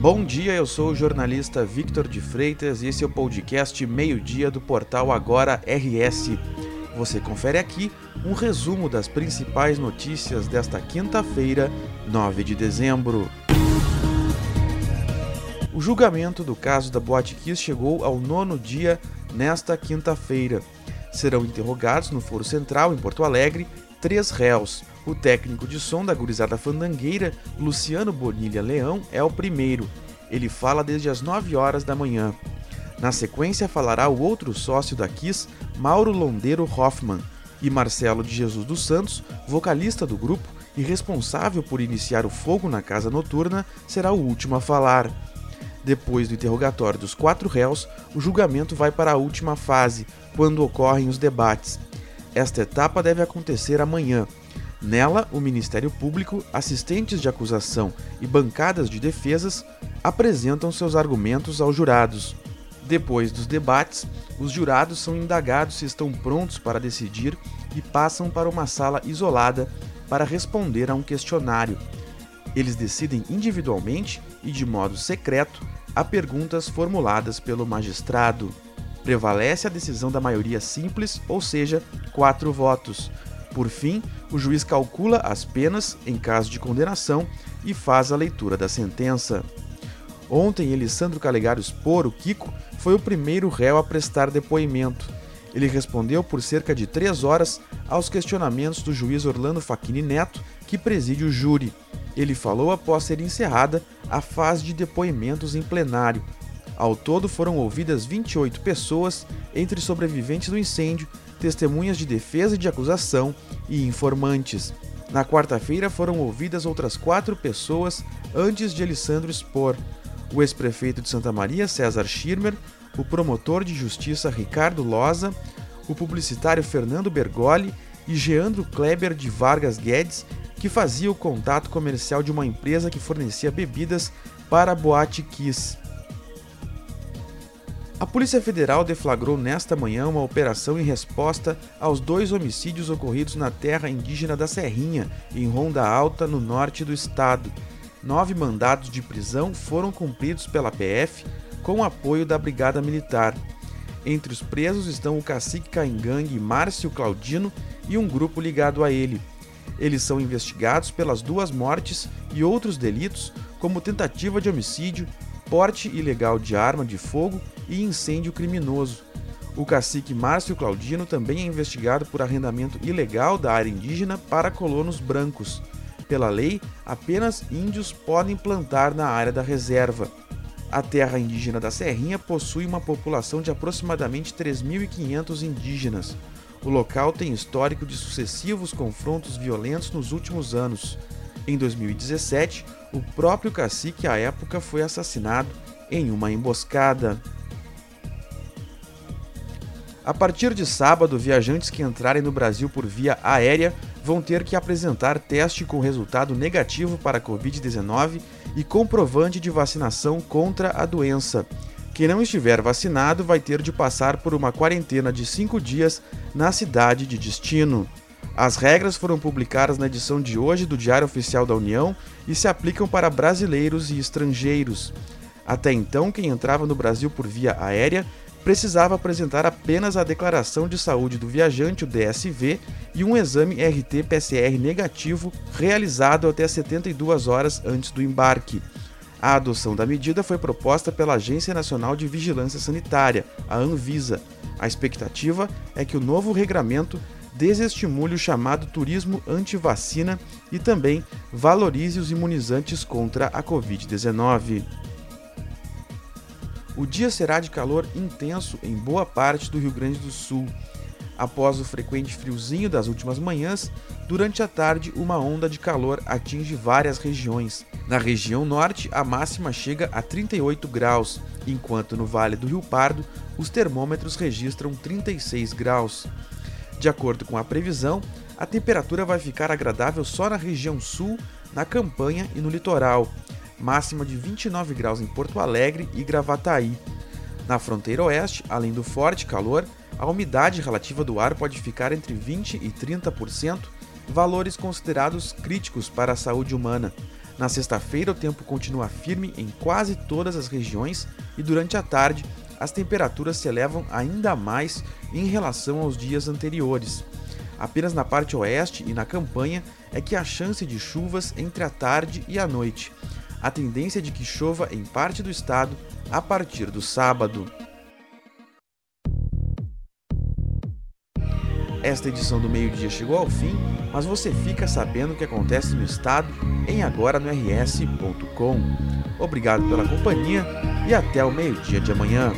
Bom dia, eu sou o jornalista Victor de Freitas e esse é o podcast Meio-Dia do portal Agora RS. Você confere aqui um resumo das principais notícias desta quinta-feira, 9 de dezembro. O julgamento do caso da Boate Kiss chegou ao nono dia nesta quinta-feira. Serão interrogados no Foro Central, em Porto Alegre, três réus. O técnico de som da gurizada fandangueira, Luciano Bonilha Leão, é o primeiro. Ele fala desde as 9 horas da manhã. Na sequência, falará o outro sócio da Kiss, Mauro Londeiro Hoffman, e Marcelo de Jesus dos Santos, vocalista do grupo e responsável por iniciar o fogo na casa noturna, será o último a falar. Depois do interrogatório dos quatro réus, o julgamento vai para a última fase, quando ocorrem os debates. Esta etapa deve acontecer amanhã. Nela, o Ministério Público, assistentes de acusação e bancadas de defesas apresentam seus argumentos aos jurados. Depois dos debates, os jurados são indagados se estão prontos para decidir e passam para uma sala isolada para responder a um questionário. Eles decidem individualmente e de modo secreto a perguntas formuladas pelo magistrado. Prevalece a decisão da maioria simples, ou seja, quatro votos. Por fim, o juiz calcula as penas em caso de condenação e faz a leitura da sentença. Ontem, Elisandro Calegaro Spor, o Kiko, foi o primeiro réu a prestar depoimento. Ele respondeu por cerca de três horas aos questionamentos do juiz Orlando Facchini Neto, que preside o júri. Ele falou após ser encerrada a fase de depoimentos em plenário. Ao todo foram ouvidas 28 pessoas, entre sobreviventes do incêndio, testemunhas de defesa e de acusação e informantes. Na quarta-feira foram ouvidas outras quatro pessoas antes de Alessandro expor: o ex-prefeito de Santa Maria, César Schirmer, o promotor de justiça Ricardo Loza, o publicitário Fernando Bergoli e Geandro Kleber de Vargas Guedes, que fazia o contato comercial de uma empresa que fornecia bebidas para a Boate Kiss. A Polícia Federal deflagrou nesta manhã uma operação em resposta aos dois homicídios ocorridos na terra indígena da Serrinha, em Ronda Alta, no norte do estado. Nove mandados de prisão foram cumpridos pela PF com apoio da Brigada Militar. Entre os presos estão o cacique Caingangue Márcio Claudino e um grupo ligado a ele. Eles são investigados pelas duas mortes e outros delitos, como tentativa de homicídio, porte ilegal de arma de fogo e incêndio criminoso. O cacique Márcio Claudino também é investigado por arrendamento ilegal da área indígena para colonos brancos. Pela lei, apenas índios podem plantar na área da reserva. A terra indígena da Serrinha possui uma população de aproximadamente 3.500 indígenas. O local tem histórico de sucessivos confrontos violentos nos últimos anos. Em 2017, o próprio cacique à época foi assassinado em uma emboscada. A partir de sábado, viajantes que entrarem no Brasil por via aérea vão ter que apresentar teste com resultado negativo para a Covid-19 e comprovante de vacinação contra a doença. Quem não estiver vacinado vai ter de passar por uma quarentena de cinco dias na cidade de destino. As regras foram publicadas na edição de hoje do Diário Oficial da União e se aplicam para brasileiros e estrangeiros. Até então, quem entrava no Brasil por via aérea precisava apresentar apenas a declaração de saúde do viajante, o DSV, e um exame RT-PCR negativo realizado até 72 horas antes do embarque. A adoção da medida foi proposta pela Agência Nacional de Vigilância Sanitária, a Anvisa. A expectativa é que o novo regramento desestimule o chamado turismo anti-vacina e também valorize os imunizantes contra a Covid-19. O dia será de calor intenso em boa parte do Rio Grande do Sul. Após o frequente friozinho das últimas manhãs, durante a tarde uma onda de calor atinge várias regiões. Na região norte, a máxima chega a 38 graus, enquanto no Vale do Rio Pardo os termômetros registram 36 graus. De acordo com a previsão, a temperatura vai ficar agradável só na região sul, na campanha e no litoral máxima de 29 graus em Porto Alegre e Gravataí. Na fronteira oeste, além do forte calor, a umidade relativa do ar pode ficar entre 20 e 30%, valores considerados críticos para a saúde humana. Na sexta-feira, o tempo continua firme em quase todas as regiões e durante a tarde as temperaturas se elevam ainda mais em relação aos dias anteriores. Apenas na parte oeste e na campanha é que há chance de chuvas entre a tarde e a noite. A tendência é de que chova em parte do estado a partir do sábado. Esta edição do meio-dia chegou ao fim, mas você fica sabendo o que acontece no estado em agora no rs.com. Obrigado pela companhia e até o meio-dia de amanhã.